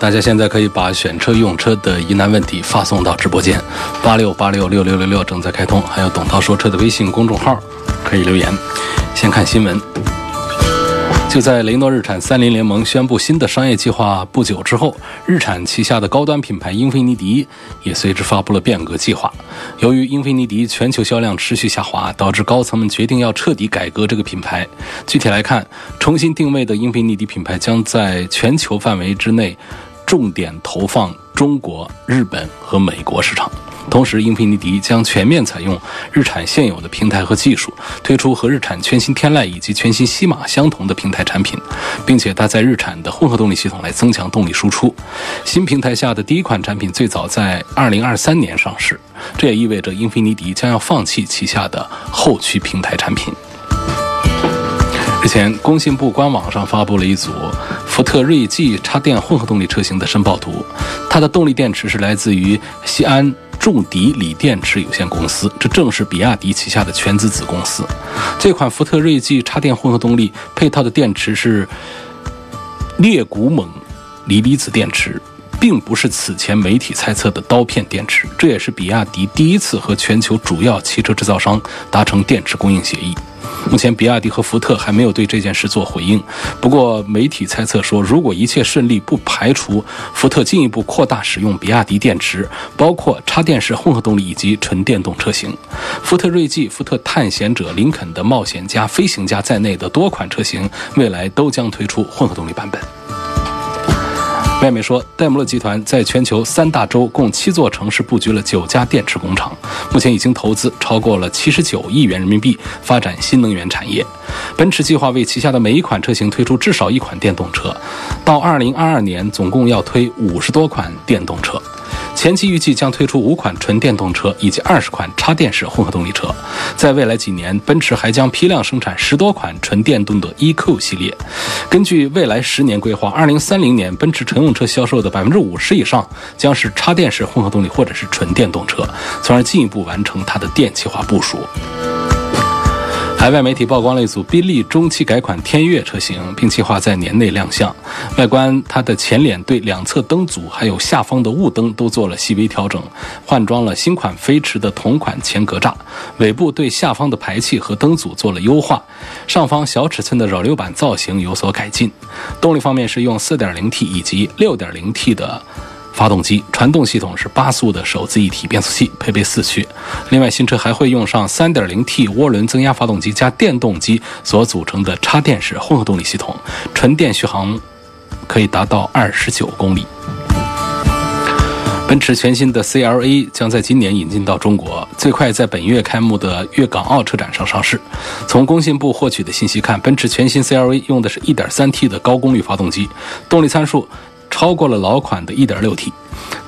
大家现在可以把选车用车的疑难问题发送到直播间，八六八六六六六六正在开通，还有董涛说车的微信公众号可以留言。先看新闻。就在雷诺日产三菱联盟宣布新的商业计划不久之后，日产旗下的高端品牌英菲尼迪也随之发布了变革计划。由于英菲尼迪全球销量持续下滑，导致高层们决定要彻底改革这个品牌。具体来看，重新定位的英菲尼迪品牌将在全球范围之内重点投放中国、日本和美国市场。同时，英菲尼迪将全面采用日产现有的平台和技术，推出和日产全新天籁以及全新西马相同的平台产品，并且搭载日产的混合动力系统来增强动力输出。新平台下的第一款产品最早在2023年上市，这也意味着英菲尼迪将要放弃旗下的后驱平台产品。前，工信部官网上发布了一组福特锐际插电混合动力车型的申报图，它的动力电池是来自于西安。重迪锂电池有限公司，这正是比亚迪旗下的全资子公司。这款福特锐际插电混合动力配套的电池是镍钴锰锂离子电池，并不是此前媒体猜测的刀片电池。这也是比亚迪第一次和全球主要汽车制造商达成电池供应协议。目前，比亚迪和福特还没有对这件事做回应。不过，媒体猜测说，如果一切顺利，不排除福特进一步扩大使用比亚迪电池，包括插电式混合动力以及纯电动车型。福特锐际、福特探险者、林肯的冒险家、飞行家在内的多款车型，未来都将推出混合动力版本。外媒说，戴姆勒集团在全球三大洲共七座城市布局了九家电池工厂，目前已经投资超过了七十九亿元人民币发展新能源产业。奔驰计划为旗下的每一款车型推出至少一款电动车，到二零二二年总共要推五十多款电动车。前期预计将推出五款纯电动车以及二十款插电式混合动力车，在未来几年，奔驰还将批量生产十多款纯电动的 EQ 系列。根据未来十年规划，二零三零年奔驰乘用车销售的百分之五十以上将是插电式混合动力或者是纯电动车，从而进一步完成它的电气化部署。海外媒体曝光了一组宾利中期改款天悦车型，并计划在年内亮相。外观，它的前脸对两侧灯组还有下方的雾灯都做了细微调整，换装了新款飞驰的同款前格栅。尾部对下方的排气和灯组做了优化，上方小尺寸的扰流板造型有所改进。动力方面是用 4.0T 以及 6.0T 的。发动机传动系统是八速的手自一体变速器，配备四驱。另外，新车还会用上 3.0T 涡轮增压发动机加电动机所组成的插电式混合动力系统，纯电续航可以达到二十九公里。奔驰全新的 CLA 将在今年引进到中国，最快在本月开幕的粤港澳车展上上市。从工信部获取的信息看，奔驰全新 CLA 用的是一点三 T 的高功率发动机，动力参数。超过了老款的 1.6T，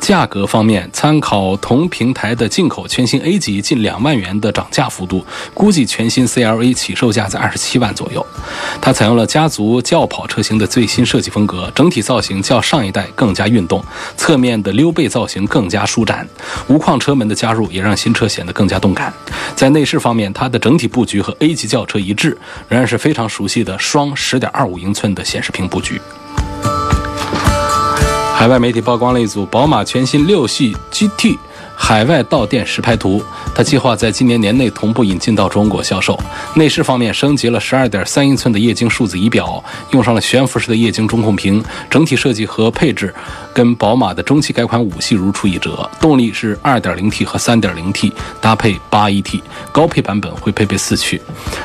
价格方面参考同平台的进口全新 A 级近两万元的涨价幅度，估计全新 CLA 起售价在二十七万左右。它采用了家族轿跑车型的最新设计风格，整体造型较上一代更加运动，侧面的溜背造型更加舒展，无框车门的加入也让新车显得更加动感。在内饰方面，它的整体布局和 A 级轿车一致，仍然是非常熟悉的双10.25英寸的显示屏布局。海外媒体曝光了一组宝马全新六系 GT 海外到店实拍图，它计划在今年年内同步引进到中国销售。内饰方面升级了十二点三英寸的液晶数字仪表，用上了悬浮式的液晶中控屏，整体设计和配置跟宝马的中期改款五系如出一辙。动力是二点零 T 和三点零 T 搭配八 AT，高配版本会配备四驱。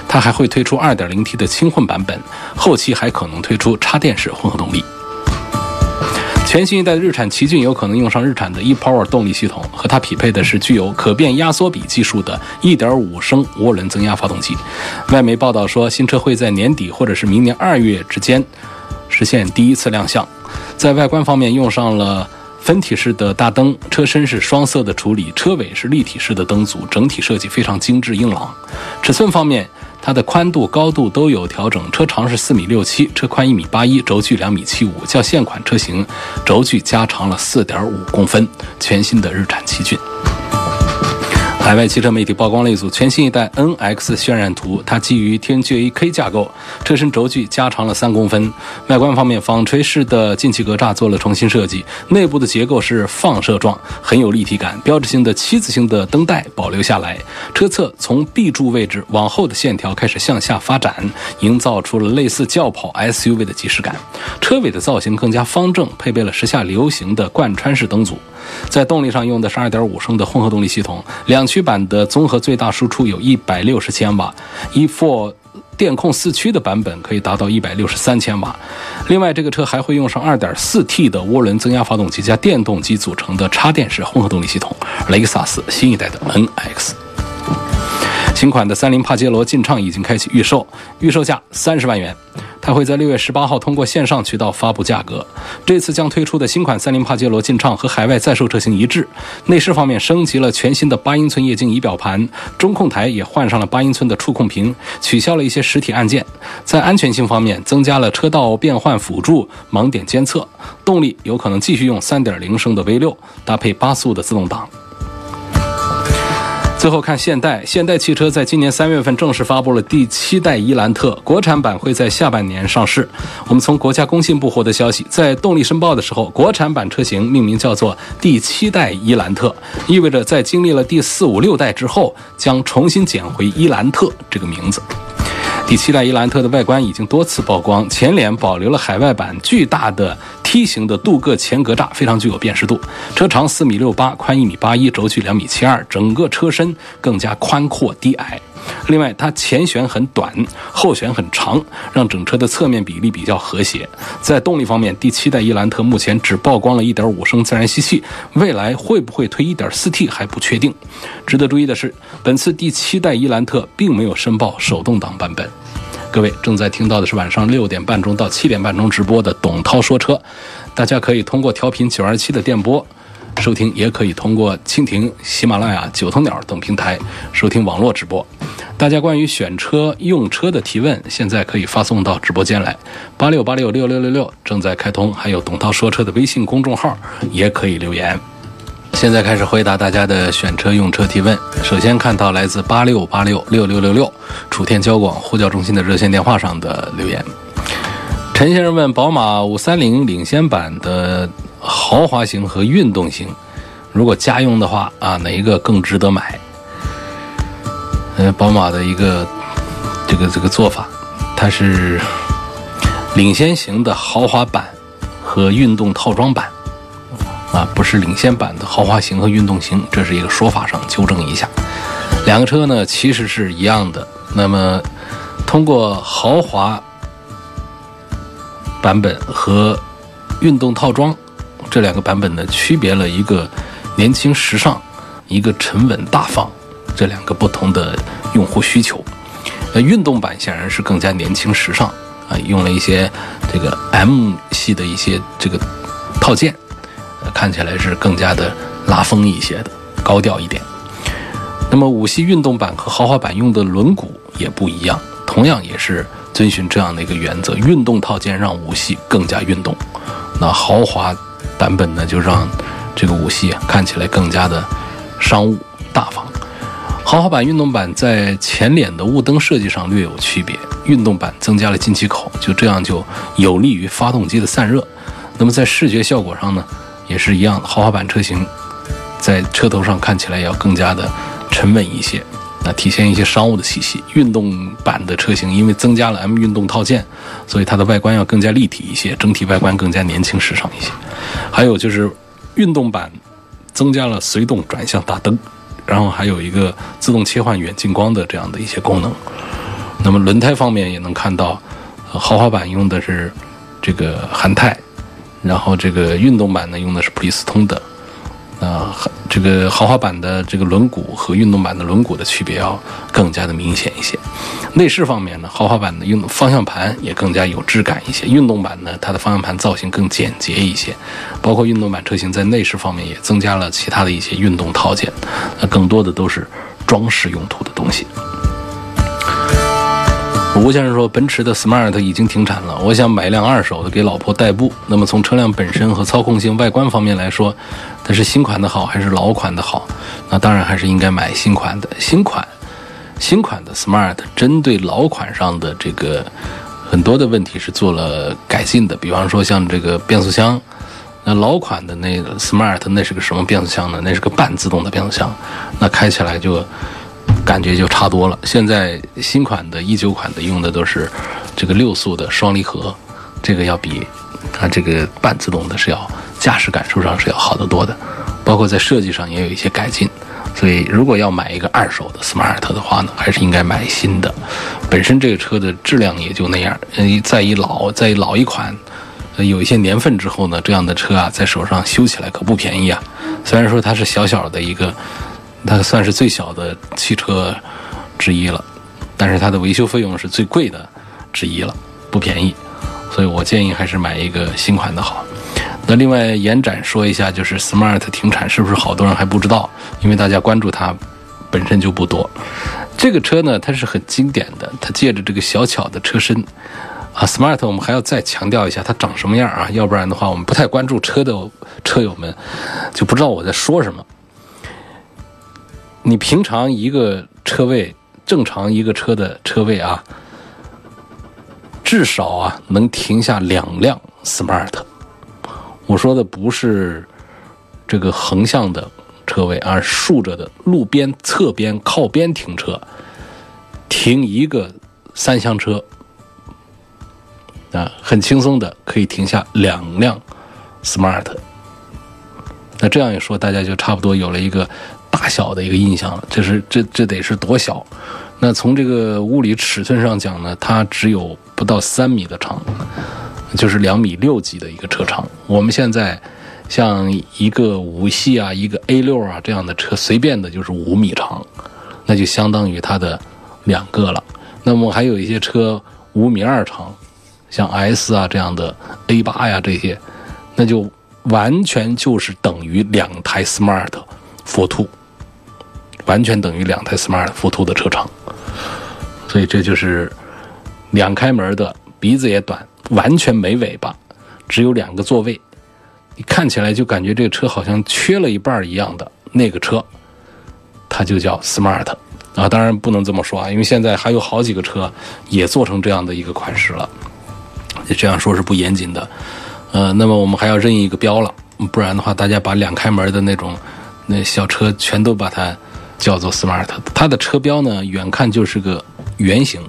它还会推出二点零 T 的轻混版本，后期还可能推出插电式混合动力。全新一代日产奇骏有可能用上日产的 ePower 动力系统，和它匹配的是具有可变压缩比技术的1.5升涡轮增压发动机。外媒报道说，新车会在年底或者是明年二月之间实现第一次亮相。在外观方面，用上了分体式的大灯，车身是双色的处理，车尾是立体式的灯组，整体设计非常精致硬朗。尺寸方面，它的宽度、高度都有调整，车长是四米六七，车宽一米八一，轴距两米七五，较现款车型轴距加长了四点五公分，全新的日产奇骏。海外汽车媒体曝光了一组全新一代 NX 渲染图，它基于 TNGA-K 架构，车身轴距加长了三公分。外观方面，纺锤式的进气格栅做了重新设计，内部的结构是放射状，很有立体感。标志性的七字形的灯带保留下来，车侧从 B 柱位置往后的线条开始向下发展，营造出了类似轿跑 SUV 的即视感。车尾的造型更加方正，配备了时下流行的贯穿式灯组。在动力上用的是2.5升的混合动力系统，两驱版的综合最大输出有一百六十千瓦，E4 电控四驱的版本可以达到一百六十三千瓦。另外，这个车还会用上 2.4T 的涡轮增压发动机加电动机组成的插电式混合动力系统。雷克萨斯新一代的 NX。新款的三菱帕杰罗劲畅已经开启预售，预售价三十万元。它会在六月十八号通过线上渠道发布价格。这次将推出的新款三菱帕杰罗劲畅和海外在售车型一致。内饰方面升级了全新的八英寸液晶仪表盘，中控台也换上了八英寸的触控屏，取消了一些实体按键。在安全性方面，增加了车道变换辅助、盲点监测。动力有可能继续用三点零升的 V 六，搭配八速的自动挡。最后看现代，现代汽车在今年三月份正式发布了第七代伊兰特，国产版会在下半年上市。我们从国家工信部获得消息，在动力申报的时候，国产版车型命名叫做第七代伊兰特，意味着在经历了第四五六代之后，将重新捡回伊兰特这个名字。第七代伊兰特的外观已经多次曝光，前脸保留了海外版巨大的梯形的镀铬前格栅，非常具有辨识度。车长四米六八，宽一米八一，轴距两米七二，整个车身更加宽阔低矮。另外，它前悬很短，后悬很长，让整车的侧面比例比较和谐。在动力方面，第七代伊兰特目前只曝光了1.5升自然吸气，未来会不会推 1.4T 还不确定。值得注意的是，本次第七代伊兰特并没有申报手动挡版本。各位正在听到的是晚上六点半钟到七点半钟直播的董涛说车，大家可以通过调频九二七的电波。收听也可以通过蜻蜓、喜马拉雅、九头鸟等平台收听网络直播。大家关于选车用车的提问，现在可以发送到直播间来，八六八六六六六六正在开通，还有董涛说车的微信公众号也可以留言。现在开始回答大家的选车用车提问。首先看到来自八六八六六六六六楚天交广呼叫中心的热线电话上的留言。陈先生问：宝马五三零领先版的。豪华型和运动型，如果家用的话啊，哪一个更值得买？呃，宝马的一个这个这个做法，它是领先型的豪华版和运动套装版啊，不是领先版的豪华型和运动型，这是一个说法上纠正一下。两个车呢其实是一样的，那么通过豪华版本和运动套装。这两个版本呢，区别了一个年轻时尚，一个沉稳大方，这两个不同的用户需求。那运动版显然是更加年轻时尚啊，用了一些这个 M 系的一些这个套件，看起来是更加的拉风一些的，高调一点。那么五系运动版和豪华版用的轮毂也不一样，同样也是遵循这样的一个原则，运动套件让五系更加运动，那豪华。版本呢，就让这个五系看起来更加的商务大方。豪华版、运动版在前脸的雾灯设计上略有区别，运动版增加了进气口，就这样就有利于发动机的散热。那么在视觉效果上呢，也是一样，豪华版车型在车头上看起来要更加的沉稳一些。那体现一些商务的气息。运动版的车型因为增加了 M 运动套件，所以它的外观要更加立体一些，整体外观更加年轻时尚一些。还有就是运动版增加了随动转向大灯，然后还有一个自动切换远近光的这样的一些功能。那么轮胎方面也能看到，豪华版用的是这个韩泰，然后这个运动版呢用的是普利司通的啊，这个豪华版的这个轮毂和运动版的轮毂的区别要更加的明显一些。内饰方面呢，豪华版的运动方向盘也更加有质感一些，运动版呢，它的方向盘造型更简洁一些。包括运动版车型在内饰方面也增加了其他的一些运动套件，那更多的都是装饰用途的东西。吴先生说，奔驰的 Smart 已经停产了，我想买一辆二手的给老婆代步。那么从车辆本身和操控性、外观方面来说，它是新款的好还是老款的好？那当然还是应该买新款的。新款，新款的 Smart 针对老款上的这个很多的问题是做了改进的，比方说像这个变速箱，那老款的那个 Smart 那是个什么变速箱呢？那是个半自动的变速箱，那开起来就。感觉就差多了。现在新款的一九款的用的都是这个六速的双离合，这个要比它这个半自动的是要驾驶感受上是要好得多的，包括在设计上也有一些改进。所以如果要买一个二手的 smart 的话呢，还是应该买新的。本身这个车的质量也就那样，嗯，再一老再老一款，呃有一些年份之后呢，这样的车啊，在手上修起来可不便宜啊。虽然说它是小小的一个。它算是最小的汽车之一了，但是它的维修费用是最贵的之一了，不便宜，所以我建议还是买一个新款的好。那另外延展说一下，就是 Smart 停产是不是好多人还不知道？因为大家关注它本身就不多。这个车呢，它是很经典的，它借着这个小巧的车身啊，Smart 我们还要再强调一下它长什么样啊，要不然的话我们不太关注车的车友们就不知道我在说什么。你平常一个车位，正常一个车的车位啊，至少啊能停下两辆 smart。我说的不是这个横向的车位，而竖着的路边、侧边、靠边停车，停一个三厢车啊，很轻松的可以停下两辆 smart。那这样一说，大家就差不多有了一个。大小的一个印象了，这是这这得是多小？那从这个物理尺寸上讲呢，它只有不到三米的长，就是两米六几的一个车长。我们现在像一个五系啊，一个 A 六啊这样的车，随便的就是五米长，那就相当于它的两个了。那么还有一些车五米二长，像 S 啊这样的 A 八呀这些，那就完全就是等于两台 Smart For Two。完全等于两台 Smart Fortwo 的车长，所以这就是两开门的，鼻子也短，完全没尾巴，只有两个座位，你看起来就感觉这个车好像缺了一半一样的那个车，它就叫 Smart 啊。当然不能这么说啊，因为现在还有好几个车也做成这样的一个款式了，这样说是不严谨的。呃，那么我们还要认一个标了，不然的话，大家把两开门的那种那小车全都把它。叫做 Smart，它的车标呢，远看就是个圆形，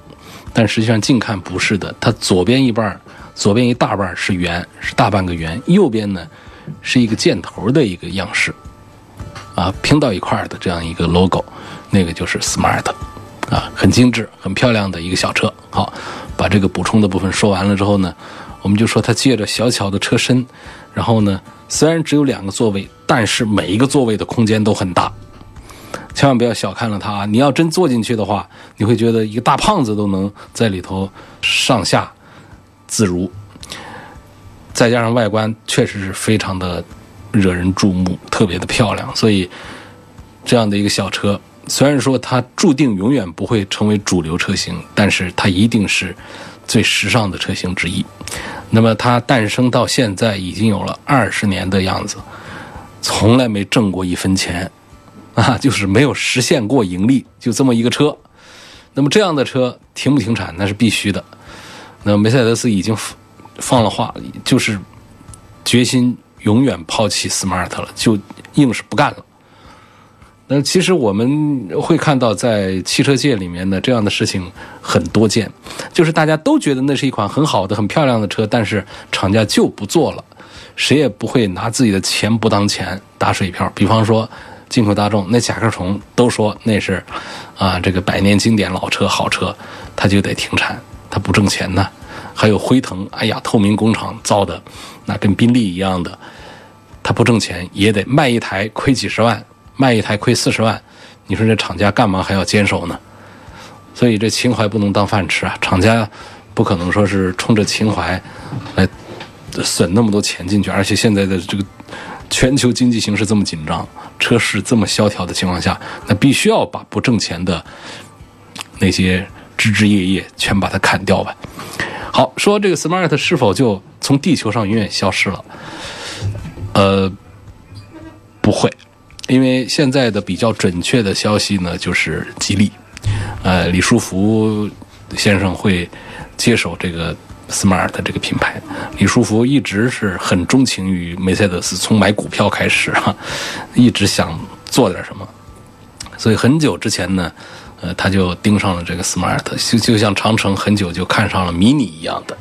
但实际上近看不是的。它左边一半，左边一大半是圆，是大半个圆；右边呢，是一个箭头的一个样式，啊，拼到一块儿的这样一个 logo，那个就是 Smart，啊，很精致、很漂亮的一个小车。好，把这个补充的部分说完了之后呢，我们就说它借着小巧的车身，然后呢，虽然只有两个座位，但是每一个座位的空间都很大。千万不要小看了它啊！你要真坐进去的话，你会觉得一个大胖子都能在里头上下自如。再加上外观确实是非常的惹人注目，特别的漂亮。所以这样的一个小车，虽然说它注定永远不会成为主流车型，但是它一定是最时尚的车型之一。那么它诞生到现在已经有了二十年的样子，从来没挣过一分钱。啊，就是没有实现过盈利，就这么一个车。那么这样的车停不停产，那是必须的。那梅赛德斯已经放了话，就是决心永远抛弃 Smart 了，就硬是不干了。那其实我们会看到，在汽车界里面呢，这样的事情很多见，就是大家都觉得那是一款很好的、很漂亮的车，但是厂家就不做了，谁也不会拿自己的钱不当钱打水漂。比方说。进口大众那甲壳虫都说那是，啊，这个百年经典老车好车，它就得停产，它不挣钱呢。还有辉腾，哎呀，透明工厂造的，那跟宾利一样的，它不挣钱也得卖一台亏几十万，卖一台亏四十万，你说这厂家干嘛还要坚守呢？所以这情怀不能当饭吃啊！厂家不可能说是冲着情怀来损那么多钱进去，而且现在的这个全球经济形势这么紧张，车市这么萧条的情况下，那必须要把不挣钱的那些枝枝叶叶全把它砍掉吧。好，说这个 smart 是否就从地球上永远消失了？呃，不会，因为现在的比较准确的消息呢，就是吉利。呃，李书福先生会接手这个 Smart 这个品牌。李书福一直是很钟情于梅赛德斯，从买股票开始哈，一直想做点什么。所以很久之前呢，呃，他就盯上了这个 Smart，就就像长城很久就看上了 Mini 一样的。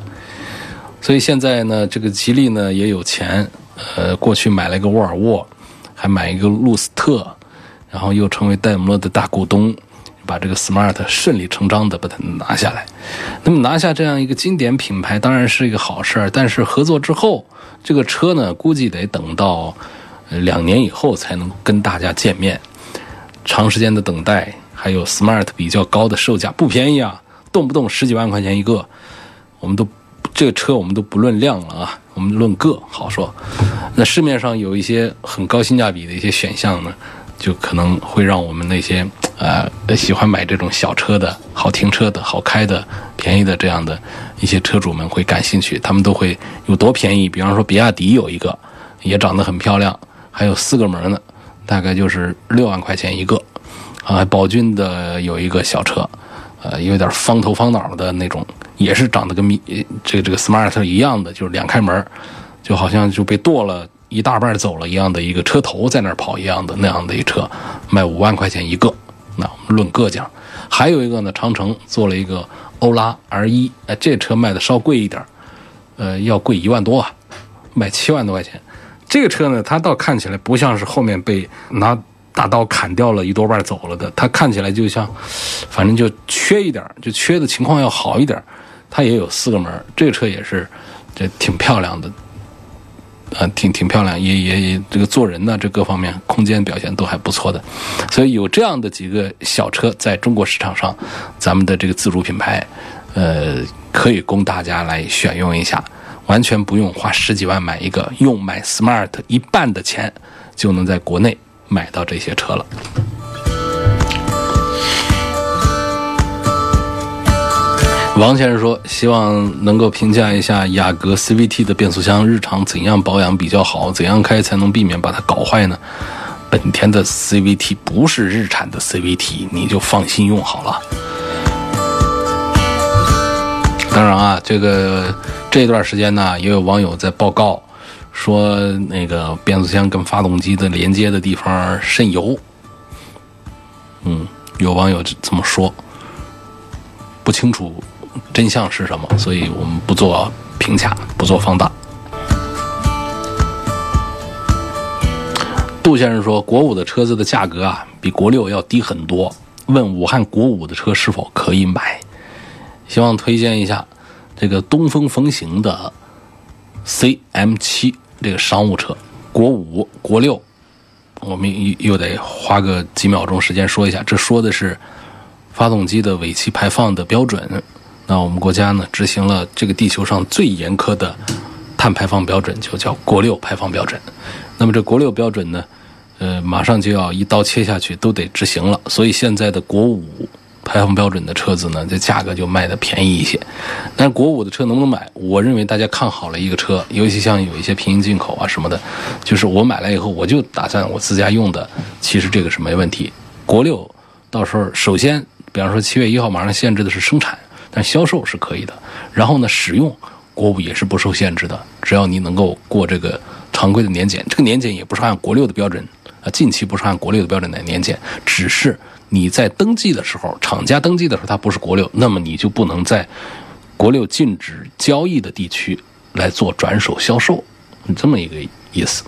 所以现在呢，这个吉利呢也有钱，呃，过去买了一个沃尔沃，还买一个路斯特，然后又成为戴姆勒的大股东。把这个 smart 顺理成章的把它拿下来，那么拿下这样一个经典品牌当然是一个好事儿，但是合作之后，这个车呢估计得等到两年以后才能跟大家见面，长时间的等待，还有 smart 比较高的售价不便宜啊，动不动十几万块钱一个，我们都这个车我们都不论量了啊，我们论个好说，那市面上有一些很高性价比的一些选项呢。就可能会让我们那些呃喜欢买这种小车的好停车的好开的便宜的这样的一些车主们会感兴趣，他们都会有多便宜？比方说比亚迪有一个也长得很漂亮，还有四个门呢，大概就是六万块钱一个啊。宝骏的有一个小车，呃，有点方头方脑的那种，也是长得跟米这个这个 smart 一样的，就是两开门，就好像就被剁了。一大半走了一样的一个车头在那儿跑一样的那样的一车，卖五万块钱一个。那我们论个讲，还有一个呢，长城做了一个欧拉 R 一，哎，这车卖的稍贵一点，呃，要贵一万多啊，卖七万多块钱。这个车呢，它倒看起来不像是后面被拿大刀砍掉了一多半走了的，它看起来就像，反正就缺一点，就缺的情况要好一点。它也有四个门，这个车也是，这挺漂亮的。啊，挺挺漂亮，也也也这个做人呢，这各方面空间表现都还不错的，所以有这样的几个小车在中国市场上，咱们的这个自主品牌，呃，可以供大家来选用一下，完全不用花十几万买一个，用买 smart 一半的钱就能在国内买到这些车了。王先生说：“希望能够评价一下雅阁 CVT 的变速箱日常怎样保养比较好，怎样开才能避免把它搞坏呢？”本田的 CVT 不是日产的 CVT，你就放心用好了。当然啊，这个这段时间呢，也有网友在报告说，那个变速箱跟发动机的连接的地方渗油。嗯，有网友这么说，不清楚。真相是什么？所以我们不做评价，不做放大。杜先生说，国五的车子的价格啊，比国六要低很多。问武汉国五的车是否可以买？希望推荐一下这个东风风行的 CM 七这个商务车。国五、国六，我们又又得花个几秒钟时间说一下。这说的是发动机的尾气排放的标准。那我们国家呢，执行了这个地球上最严苛的碳排放标准，就叫国六排放标准。那么这国六标准呢，呃，马上就要一刀切下去，都得执行了。所以现在的国五排放标准的车子呢，这价格就卖的便宜一些。但是国五的车能不能买？我认为大家看好了一个车，尤其像有一些平行进口啊什么的，就是我买来以后，我就打算我自家用的，其实这个是没问题。国六到时候首先，比方说七月一号马上限制的是生产。但销售是可以的，然后呢，使用国五也是不受限制的，只要你能够过这个常规的年检，这个年检也不是按国六的标准啊，近期不是按国六的标准来年检，只是你在登记的时候，厂家登记的时候它不是国六，那么你就不能在国六禁止交易的地区来做转手销售，这么一个意思。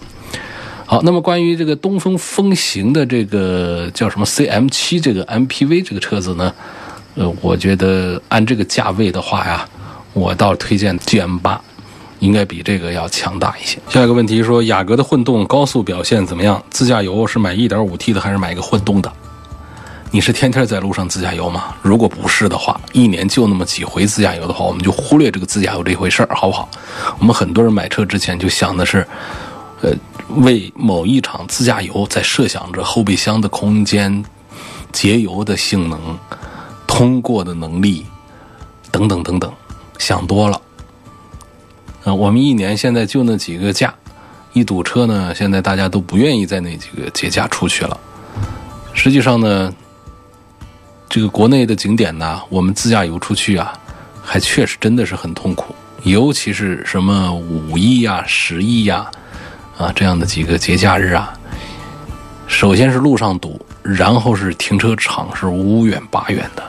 好，那么关于这个东风风行的这个叫什么 CM 七这个 MPV 这个车子呢？呃，我觉得按这个价位的话呀，我倒推荐 GM 八，应该比这个要强大一些。下一个问题说，雅阁的混动高速表现怎么样？自驾游是买 1.5T 的还是买一个混动的？你是天天在路上自驾游吗？如果不是的话，一年就那么几回自驾游的话，我们就忽略这个自驾游这回事儿，好不好？我们很多人买车之前就想的是，呃，为某一场自驾游在设想着后备箱的空间、节油的性能、通过的能力等等等等，想多了。啊，我们一年现在就那几个假，一堵车呢，现在大家都不愿意在那几个节假出去了。实际上呢。这个国内的景点呢，我们自驾游出去啊，还确实真的是很痛苦，尤其是什么五一呀、十一呀，啊这样的几个节假日啊，首先是路上堵，然后是停车场是五远八远的，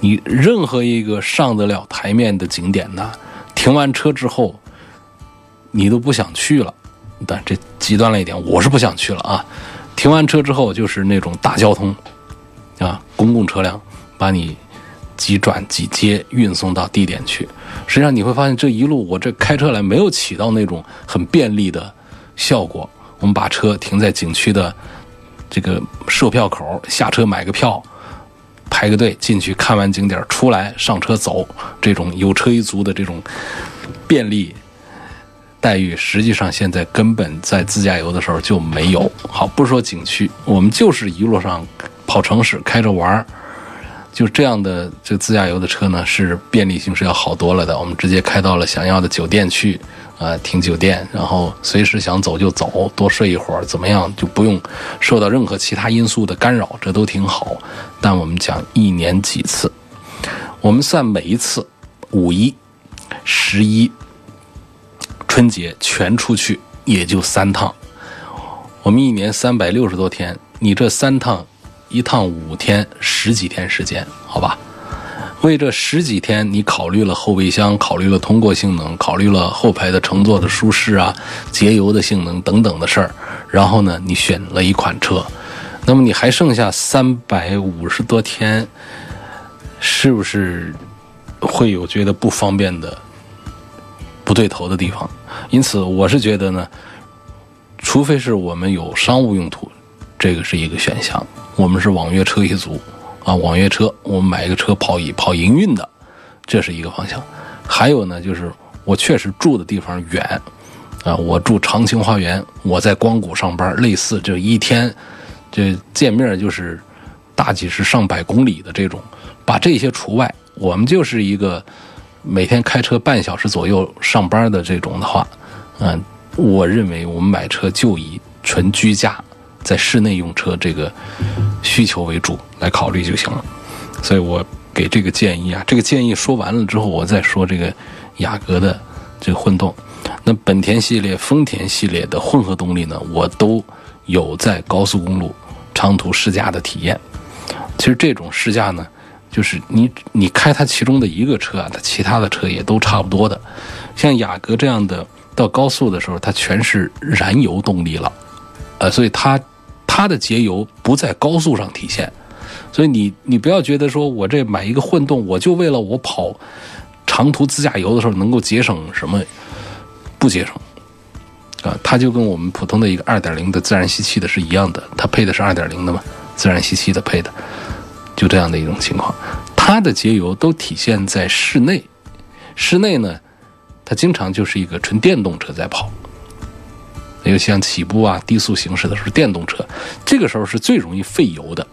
你任何一个上得了台面的景点呢，停完车之后，你都不想去了，但这极端了一点，我是不想去了啊，停完车之后就是那种大交通。啊，公共车辆把你急转急接运送到地点去，实际上你会发现这一路我这开车来没有起到那种很便利的效果。我们把车停在景区的这个售票口，下车买个票，排个队进去看完景点出来上车走，这种有车一族的这种便利待遇，实际上现在根本在自驾游的时候就没有。好，不说景区，我们就是一路上。跑城市开着玩儿，就这样的这自驾游的车呢，是便利性是要好多了的。我们直接开到了想要的酒店去，啊，停酒店，然后随时想走就走，多睡一会儿，怎么样就不用受到任何其他因素的干扰，这都挺好。但我们讲一年几次，我们算每一次五一、十一、春节全出去也就三趟，我们一年三百六十多天，你这三趟。一趟五天十几天时间，好吧？为这十几天，你考虑了后备箱，考虑了通过性能，考虑了后排的乘坐的舒适啊、节油的性能等等的事儿。然后呢，你选了一款车，那么你还剩下三百五十多天，是不是会有觉得不方便的、不对头的地方？因此，我是觉得呢，除非是我们有商务用途，这个是一个选项。我们是网约车一族，啊，网约车，我们买一个车跑营跑营运的，这是一个方向。还有呢，就是我确实住的地方远，啊，我住长青花园，我在光谷上班，类似这一天，这见面就是大几十上百公里的这种，把这些除外，我们就是一个每天开车半小时左右上班的这种的话，嗯，我认为我们买车就以纯居家。在室内用车这个需求为主来考虑就行了，所以我给这个建议啊，这个建议说完了之后，我再说这个雅阁的这个混动。那本田系列、丰田系列的混合动力呢，我都有在高速公路长途试驾的体验。其实这种试驾呢，就是你你开它其中的一个车啊，它其他的车也都差不多的。像雅阁这样的，到高速的时候，它全是燃油动力了，呃，所以它。它的节油不在高速上体现，所以你你不要觉得说我这买一个混动，我就为了我跑长途自驾游的时候能够节省什么？不节省啊！它就跟我们普通的一个二点零的自然吸气的是一样的，它配的是二点零的嘛，自然吸气的配的，就这样的一种情况。它的节油都体现在室内，室内呢，它经常就是一个纯电动车在跑。尤其像起步啊、低速行驶的时候，电动车这个时候是最容易费油的。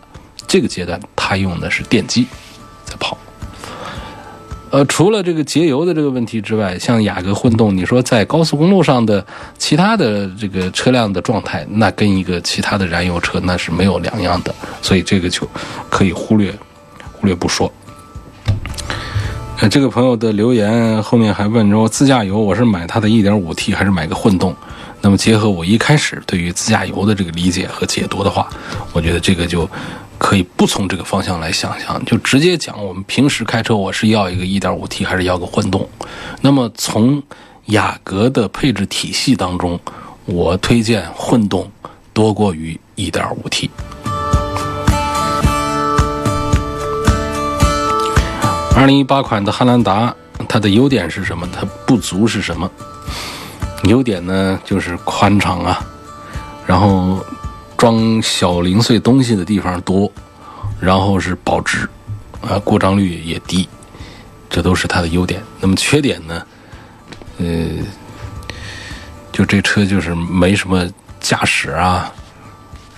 这个阶段，它用的是电机在跑。呃，除了这个节油的这个问题之外，像雅阁混动，你说在高速公路上的其他的这个车辆的状态，那跟一个其他的燃油车那是没有两样的，所以这个就可以忽略忽略不说。呃，这个朋友的留言后面还问说，自驾游我是买它的 1.5T 还是买个混动？那么结合我一开始对于自驾游的这个理解和解读的话，我觉得这个就可以不从这个方向来想象，就直接讲我们平时开车我是要一个 1.5T 还是要个混动。那么从雅阁的配置体系当中，我推荐混动多过于 1.5T。二零一八款的汉兰达它的优点是什么？它不足是什么？优点呢，就是宽敞啊，然后装小零碎东西的地方多，然后是保值，啊，故障率也低，这都是它的优点。那么缺点呢？呃，就这车就是没什么驾驶啊、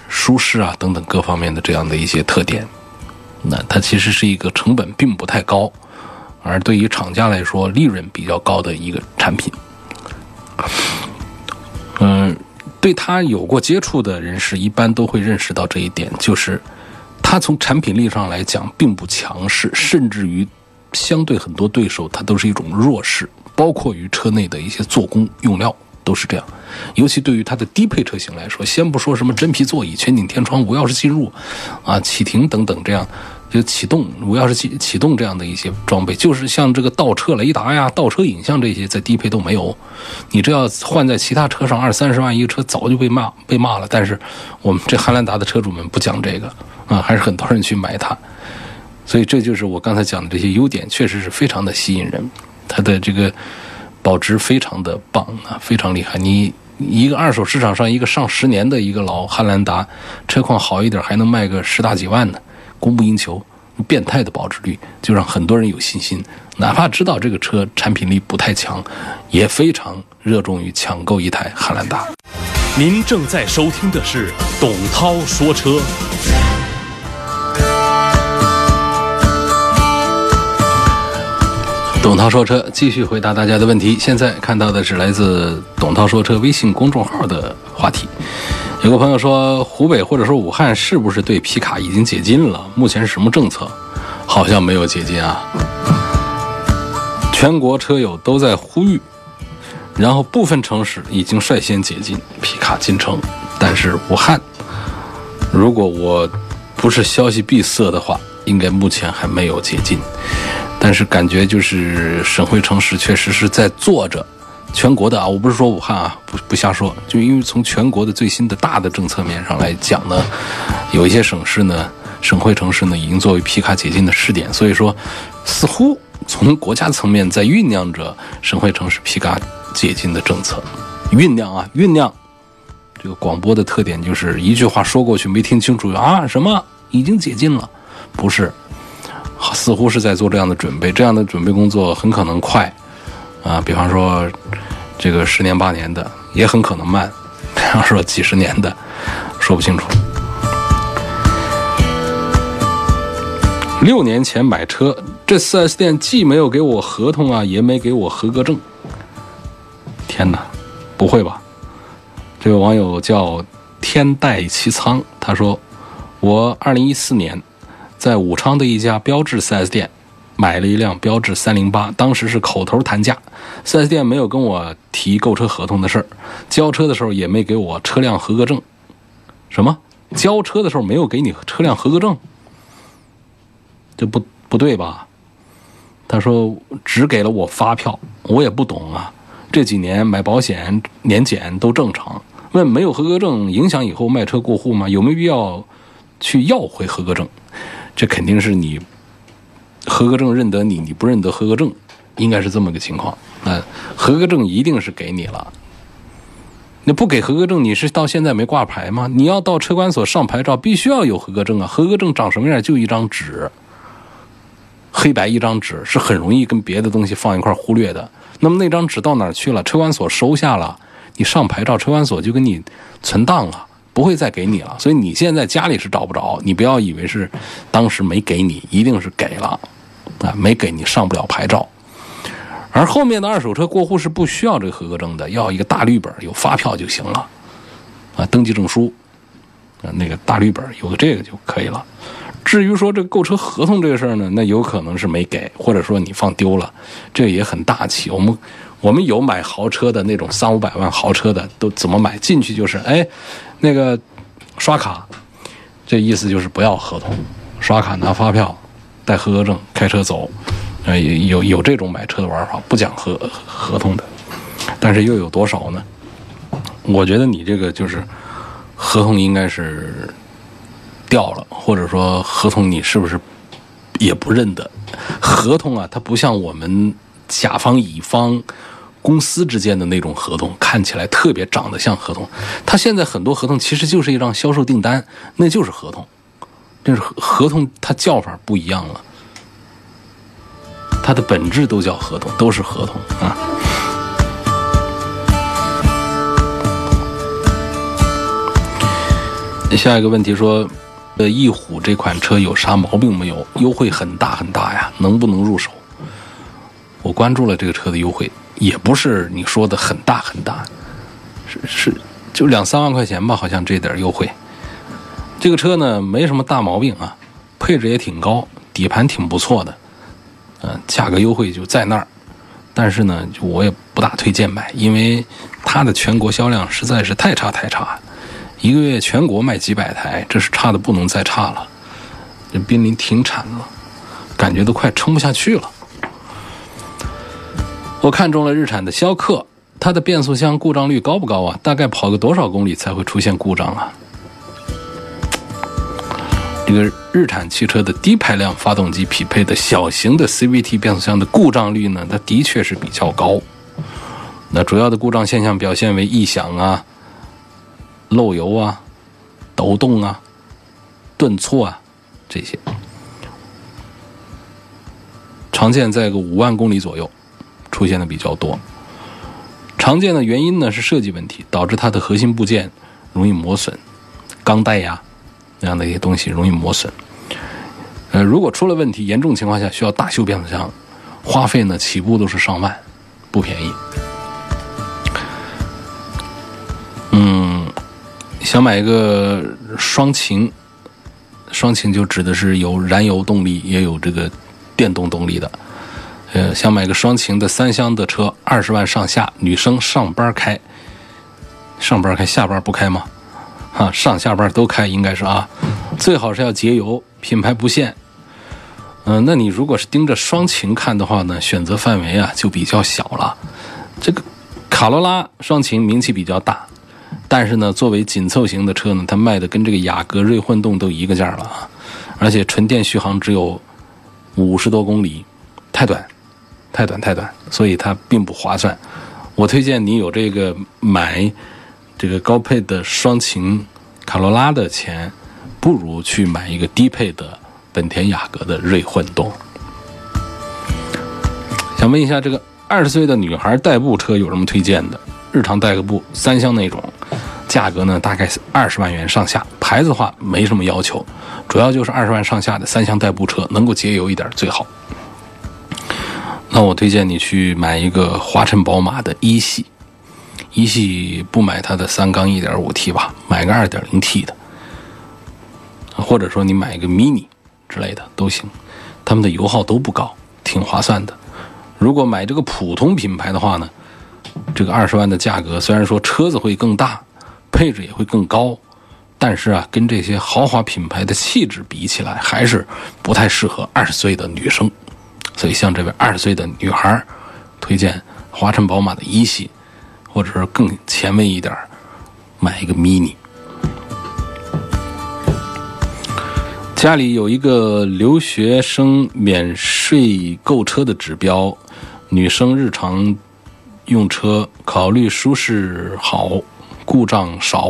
舒适啊等等各方面的这样的一些特点。那它其实是一个成本并不太高，而对于厂家来说利润比较高的一个产品。嗯，对它有过接触的人士，一般都会认识到这一点，就是它从产品力上来讲并不强势，甚至于相对很多对手，它都是一种弱势，包括于车内的一些做工用料都是这样。尤其对于它的低配车型来说，先不说什么真皮座椅、全景天窗、无钥匙进入啊、启停等等这样。就启动无钥匙启启动这样的一些装备，就是像这个倒车雷达呀、倒车影像这些，在低配都没有。你这要换在其他车上，二三十万一个车早就被骂被骂了。但是我们这汉兰达的车主们不讲这个啊，还是很多人去买它。所以这就是我刚才讲的这些优点，确实是非常的吸引人。它的这个保值非常的棒啊，非常厉害。你一个二手市场上一个上十年的一个老汉兰达，车况好一点还能卖个十大几万呢。供不应求，变态的保值率就让很多人有信心，哪怕知道这个车产品力不太强，也非常热衷于抢购一台汉兰达。您正在收听的是董涛说车。董涛说车继续回答大家的问题。现在看到的是来自董涛说车微信公众号的话题。有个朋友说，湖北或者说武汉是不是对皮卡已经解禁了？目前是什么政策？好像没有解禁啊。全国车友都在呼吁，然后部分城市已经率先解禁皮卡进城，但是武汉，如果我不是消息闭塞的话，应该目前还没有解禁。但是感觉就是省会城市确实是在做着。全国的啊，我不是说武汉啊，不不瞎说，就因为从全国的最新的大的政策面上来讲呢，有一些省市呢、省会城市呢，已经作为皮卡解禁的试点，所以说，似乎从国家层面在酝酿着省会城市皮卡解禁的政策，酝酿啊酝酿。这个广播的特点就是一句话说过去没听清楚啊，什么已经解禁了？不是，似乎是在做这样的准备，这样的准备工作很可能快。啊，比方说，这个十年八年的也很可能慢；比方说几十年的，说不清楚。六年前买车，这 4S 店既没有给我合同啊，也没给我合格证。天哪，不会吧？这位网友叫天带其仓，他说：“我二零一四年在武昌的一家标致 4S 店。”买了一辆标致三零八，当时是口头谈价，4S 店没有跟我提购车合同的事儿，交车的时候也没给我车辆合格证。什么？交车的时候没有给你车辆合格证？这不不对吧？他说只给了我发票，我也不懂啊。这几年买保险年检都正常，问没有合格证影响以后卖车过户吗？有没有必要去要回合格证？这肯定是你。合格证认得你，你不认得合格证，应该是这么个情况。那合格证一定是给你了。那不给合格证，你是到现在没挂牌吗？你要到车管所上牌照，必须要有合格证啊。合格证长什么样？就一张纸，黑白一张纸，是很容易跟别的东西放一块忽略的。那么那张纸到哪儿去了？车管所收下了，你上牌照，车管所就给你存档了。不会再给你了，所以你现在家里是找不着。你不要以为是当时没给你，一定是给了啊，没给你上不了牌照。而后面的二手车过户是不需要这个合格证的，要一个大绿本，有发票就行了啊，登记证书啊，那个大绿本有个这个就可以了。至于说这个购车合同这个事儿呢，那有可能是没给，或者说你放丢了，这也很大气。我们。我们有买豪车的那种三五百万豪车的，都怎么买进去就是，哎，那个刷卡，这意思就是不要合同，刷卡拿发票，带合格证开车走，呃，有有这种买车的玩法，不讲合合同的，但是又有多少呢？我觉得你这个就是合同应该是掉了，或者说合同你是不是也不认得？合同啊，它不像我们。甲方乙方公司之间的那种合同，看起来特别长得像合同。它现在很多合同其实就是一张销售订单，那就是合同。但是合同，它叫法不一样了，它的本质都叫合同，都是合同啊。下一个问题说，呃，翼虎这款车有啥毛病没有？优惠很大很大呀，能不能入手？我关注了这个车的优惠，也不是你说的很大很大，是是就两三万块钱吧，好像这点优惠。这个车呢没什么大毛病啊，配置也挺高，底盘挺不错的，嗯，价格优惠就在那儿。但是呢，我也不大推荐买，因为它的全国销量实在是太差太差。一个月全国卖几百台，这是差的不能再差了，这濒临停产了，感觉都快撑不下去了。我看中了日产的逍客，它的变速箱故障率高不高啊？大概跑个多少公里才会出现故障啊？这个日产汽车的低排量发动机匹配的小型的 CVT 变速箱的故障率呢，它的确是比较高。那主要的故障现象表现为异响啊。漏油啊，抖动啊，顿挫啊，这些常见在个五万公里左右出现的比较多。常见的原因呢是设计问题，导致它的核心部件容易磨损，钢带呀那样的一些东西容易磨损。呃，如果出了问题，严重情况下需要大修变速箱，花费呢起步都是上万，不便宜。嗯想买一个双擎，双擎就指的是有燃油动力也有这个电动动力的。呃，想买个双擎的三厢的车，二十万上下，女生上班开，上班开下班不开吗？啊，上下班都开应该是啊，最好是要节油，品牌不限。嗯，那你如果是盯着双擎看的话呢，选择范围啊就比较小了。这个卡罗拉双擎名气比较大。但是呢，作为紧凑型的车呢，它卖的跟这个雅阁锐混动都一个价了啊！而且纯电续航只有五十多公里，太短，太短太短，所以它并不划算。我推荐你有这个买这个高配的双擎卡罗拉的钱，不如去买一个低配的本田雅阁的锐混动。想问一下，这个二十岁的女孩代步车有什么推荐的？日常代个步，三厢那种。价格呢，大概是二十万元上下。牌子的话没什么要求，主要就是二十万上下的三厢代步车，能够节油一点最好。那我推荐你去买一个华晨宝马的一系，一系不买它的三缸一点五 T 吧，买个二点零 T 的，或者说你买一个 mini 之类的都行，他们的油耗都不高，挺划算的。如果买这个普通品牌的话呢，这个二十万的价格虽然说车子会更大。配置也会更高，但是啊，跟这些豪华品牌的气质比起来，还是不太适合二十岁的女生。所以，像这位二十岁的女孩，推荐华晨宝马的一系，或者是更前卫一点，买一个 mini。家里有一个留学生免税购车的指标，女生日常用车，考虑舒适好。故障少，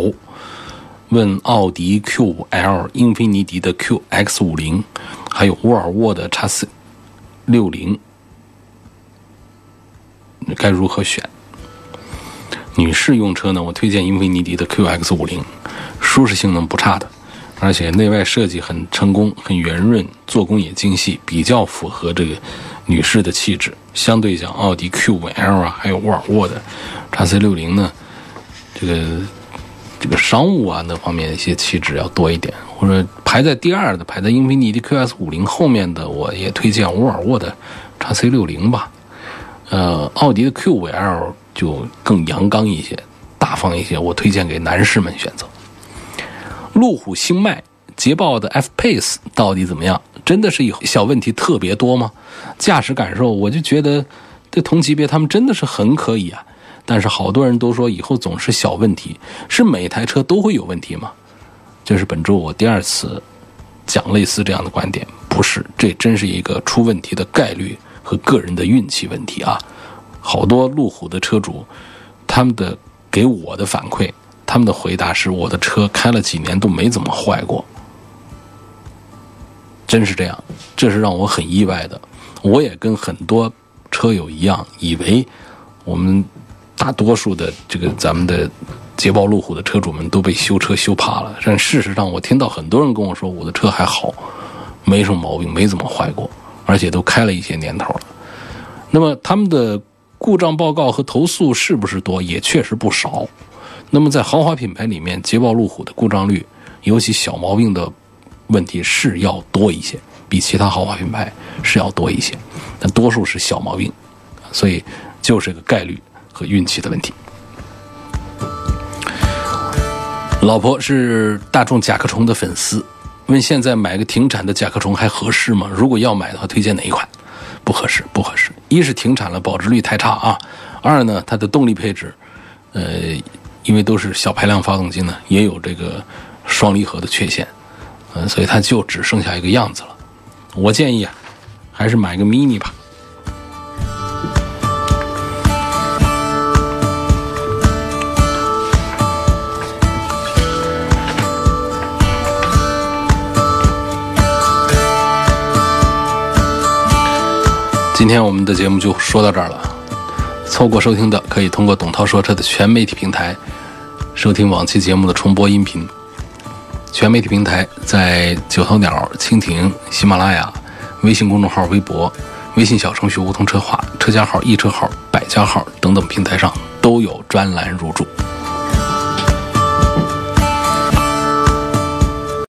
问奥迪 Q5L、英菲尼迪的 QX50，还有沃尔沃的 x C 六零，该如何选？女士用车呢？我推荐英菲尼迪的 QX50，舒适性能不差的，而且内外设计很成功，很圆润，做工也精细，比较符合这个女士的气质。相对讲，奥迪 Q5L 啊，还有沃尔沃的 x C 六零呢。这个这个商务啊，那方面一些气质要多一点，或者排在第二的，排在英菲尼迪 QS 五零后面的，我也推荐沃尔沃的 x C 六零吧。呃，奥迪的 Q 五 L 就更阳刚一些，大方一些，我推荐给男士们选择。路虎星脉、捷豹的 F Pace 到底怎么样？真的是有小问题特别多吗？驾驶感受，我就觉得这同级别他们真的是很可以啊。但是好多人都说以后总是小问题，是每台车都会有问题吗？这是本周我第二次讲类似这样的观点，不是，这真是一个出问题的概率和个人的运气问题啊。好多路虎的车主，他们的给我的反馈，他们的回答是：我的车开了几年都没怎么坏过，真是这样，这是让我很意外的。我也跟很多车友一样，以为我们大多数的这个咱们的捷豹路虎的车主们都被修车修怕了。但事实上，我听到很多人跟我说，我的车还好，没什么毛病，没怎么坏过，而且都开了一些年头了。那么他们的故障报告和投诉是不是多？也确实不少。那么在豪华品牌里面，捷豹路虎的故障率，尤其小毛病的问题是要多一些，比其他豪华品牌是要多一些。但多数是小毛病，所以就是个概率和运气的问题。老婆是大众甲壳虫的粉丝，问现在买个停产的甲壳虫还合适吗？如果要买的话，推荐哪一款？不合适，不合适。一是停产了，保值率太差啊；二呢，它的动力配置，呃，因为都是小排量发动机呢，也有这个双离合的缺陷，嗯，所以它就只剩下一个样子了。我建议啊，还是买个 mini 吧。今天我们的节目就说到这儿了。错过收听的，可以通过董涛说车的全媒体平台收听往期节目的重播音频。全媒体平台在九头鸟、蜻蜓、喜马拉雅、微信公众号、微博、微信小程序梧桐车话、车家号、易车号、百家号等等平台上都有专栏入驻。